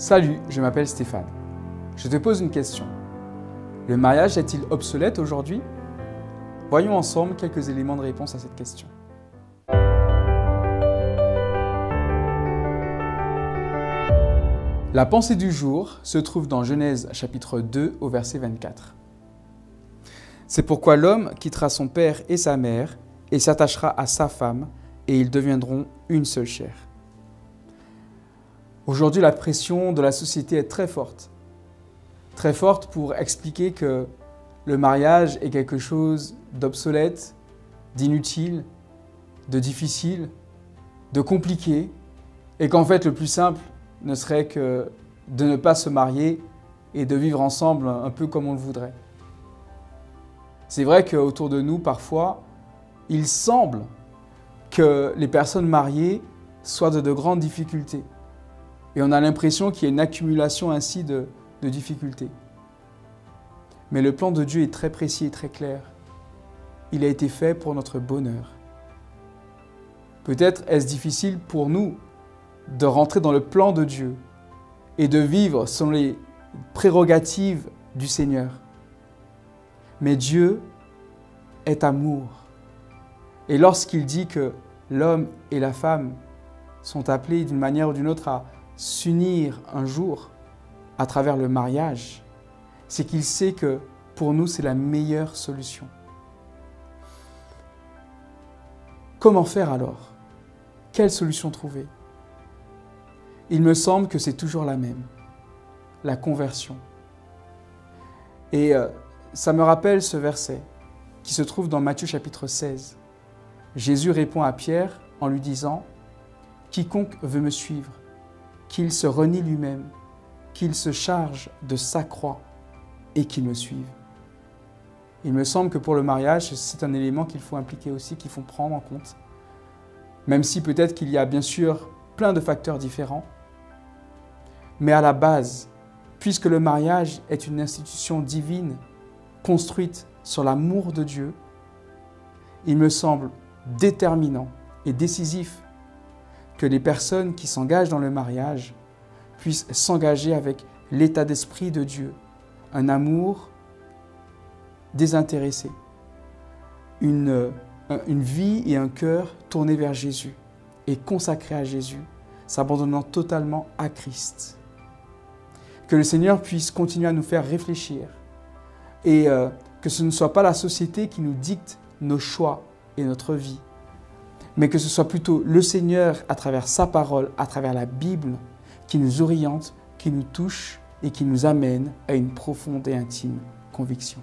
Salut, je m'appelle Stéphane. Je te pose une question. Le mariage est-il obsolète aujourd'hui? Voyons ensemble quelques éléments de réponse à cette question. La pensée du jour se trouve dans Genèse chapitre 2 au verset 24. C'est pourquoi l'homme quittera son père et sa mère et s'attachera à sa femme, et ils deviendront une seule chair. Aujourd'hui, la pression de la société est très forte. Très forte pour expliquer que le mariage est quelque chose d'obsolète, d'inutile, de difficile, de compliqué, et qu'en fait le plus simple ne serait que de ne pas se marier et de vivre ensemble un peu comme on le voudrait. C'est vrai qu'autour de nous, parfois, il semble que les personnes mariées soient de, de grandes difficultés. Et on a l'impression qu'il y a une accumulation ainsi de, difficultés. Mais le plan de Dieu est très précis et très clair. Il a été fait pour notre bonheur. Peut-être est-ce difficile pour nous de rentrer dans le plan de Dieu et de vivre selon les prérogatives du Seigneur. Mais Dieu est amour. Et lorsqu'il dit que l'homme et la femme sont appelés d'une manière ou d'une autre à s'unir un jour à travers le mariage, c'est qu'il sait que pour nous, c'est la meilleure solution. Comment faire alors? Quelle solution trouver? Il me semble que c'est toujours la même, la conversion. Et euh, ça me rappelle ce verset qui se trouve dans Matthieu chapitre 16. Jésus répond à Pierre en lui disant, Quiconque veut me suivre, qu'il se renie lui-même, qu'il se charge de sa croix et qu'il me suive. Il me semble que pour le mariage, c'est un élément qu'il faut impliquer aussi, qu'il faut prendre en compte. Même si peut-être qu'il y a bien sûr plein de facteurs différents. Mais à la base, puisque le mariage est une institution divine, construite sur l'amour de Dieu, il me semble déterminant et décisif que les personnes qui s'engagent dans le mariage puissent s'engager avec l'état d'esprit de Dieu, un amour désintéressé, une, une vie et un cœur tournés vers Jésus et consacrés à Jésus, s'abandonnant totalement à Christ. Que le Seigneur puisse continuer à nous faire réfléchir et euh, que ce ne soit pas la société qui nous dicte nos choix et notre vie, mais que ce soit plutôt le Seigneur, à travers sa parole, à travers la Bible, qui nous oriente, qui nous touche et qui nous amène à une profonde et intime conviction.